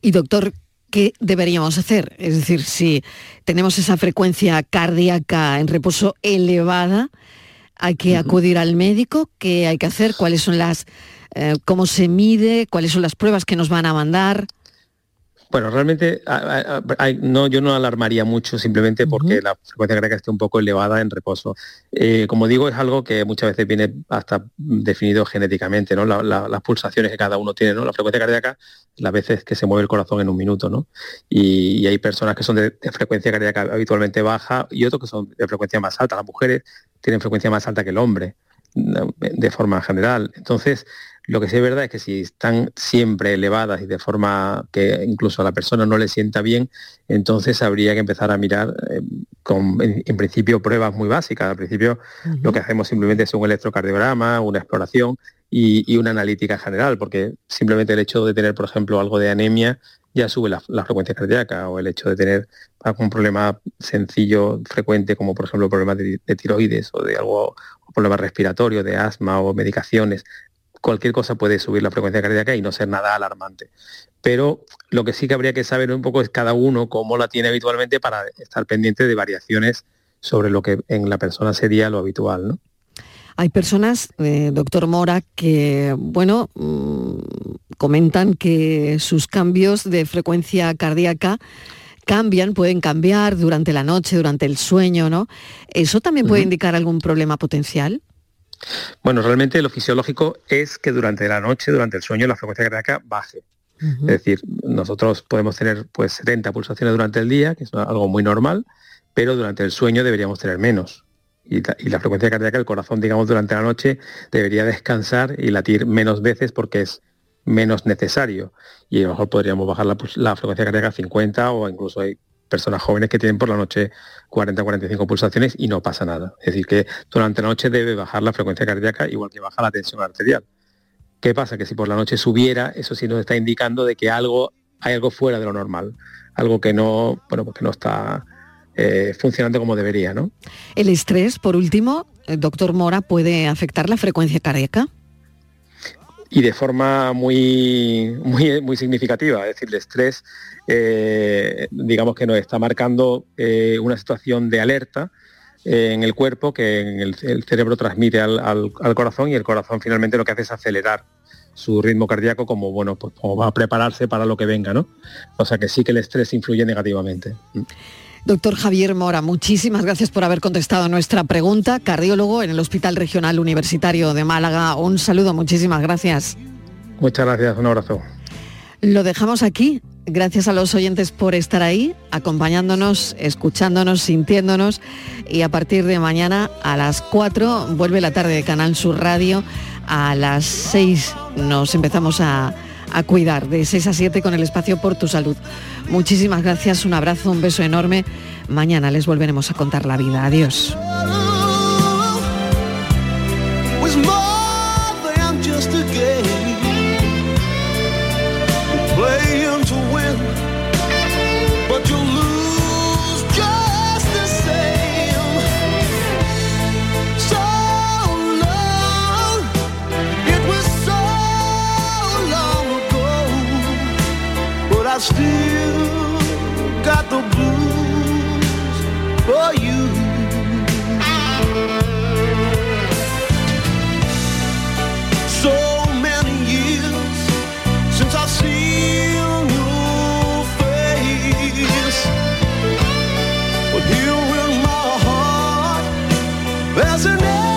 Y doctor, ¿qué deberíamos hacer? Es decir, si tenemos esa frecuencia cardíaca en reposo elevada, hay que acudir al médico, ¿qué hay que hacer? ¿Cuáles son las, eh, cómo se mide? ¿Cuáles son las pruebas que nos van a mandar? Bueno, realmente a- a- a- hay- no, yo no alarmaría mucho simplemente porque la frecuencia cardíaca esté un poco elevada en reposo. Eh, como digo, es algo que muchas veces viene hasta definido genéticamente, ¿no? La- la- las pulsaciones que cada uno tiene, ¿no? La frecuencia cardíaca, las veces que se mueve el corazón en un minuto, ¿no? Y, y hay personas que son de, de frecuencia cardíaca habitualmente baja y otros que son de frecuencia más alta. Las mujeres tienen frecuencia más alta que el hombre, de forma general. Entonces, lo que sí es verdad es que si están siempre elevadas y de forma que incluso a la persona no le sienta bien, entonces habría que empezar a mirar eh, con, en, en principio, pruebas muy básicas. Al principio lo que hacemos simplemente es un electrocardiograma, una exploración y, y una analítica general, porque simplemente el hecho de tener, por ejemplo, algo de anemia ya sube la, la frecuencia cardíaca o el hecho de tener algún problema sencillo, frecuente, como por ejemplo problemas de, de tiroides o de algo, problemas respiratorios, de asma o medicaciones, cualquier cosa puede subir la frecuencia cardíaca y no ser nada alarmante. Pero lo que sí que habría que saber un poco es cada uno cómo la tiene habitualmente para estar pendiente de variaciones sobre lo que en la persona sería lo habitual, ¿no? Hay personas, eh, doctor Mora, que, bueno, mm, comentan que sus cambios de frecuencia cardíaca cambian, pueden cambiar durante la noche, durante el sueño, ¿no? ¿Eso también puede indicar algún problema potencial? Bueno, realmente lo fisiológico es que durante la noche, durante el sueño, la frecuencia cardíaca baje. Es decir, nosotros podemos tener pues 70 pulsaciones durante el día, que es algo muy normal, pero durante el sueño deberíamos tener menos. Y la, y la frecuencia cardíaca, el corazón, digamos, durante la noche debería descansar y latir menos veces porque es menos necesario. Y a lo mejor podríamos bajar la frecuencia cardíaca a 50 o incluso hay personas jóvenes que tienen por la noche 40-45 pulsaciones y no pasa nada. Es decir, que durante la noche debe bajar la frecuencia cardíaca igual que baja la tensión arterial. ¿Qué pasa? Que si por la noche subiera, eso sí nos está indicando de que algo hay algo fuera de lo normal, algo que no, bueno, pues que no está eh, funcionando como debería, ¿no? El estrés, por último, eh, doctor Mora, puede afectar la frecuencia cardíaca. Y de forma muy, muy, muy significativa. Es decir, el estrés, eh, digamos que nos está marcando eh, una situación de alerta eh, en el cuerpo que en el, cerebro transmite al, al- al corazón y el corazón finalmente lo que hace es acelerar su ritmo cardíaco como bueno pues como va a prepararse para lo que venga no o sea que sí que el estrés influye negativamente Doctor Javier Mora, muchísimas gracias por haber contestado nuestra pregunta. Cardiólogo en el Hospital Regional Universitario de Málaga. Un saludo, muchísimas gracias. muchas gracias un abrazo Lo dejamos aquí. Gracias a los oyentes por estar ahí, acompañándonos, escuchándonos, sintiéndonos. Y a partir de mañana a las 4 vuelve la tarde de Canal Sur Radio. A las 6 nos empezamos a, a cuidar, de 6 a 7 con el espacio por tu salud. Muchísimas gracias, un abrazo, un beso enorme. Mañana les volveremos a contar la vida. Adiós. There's an empty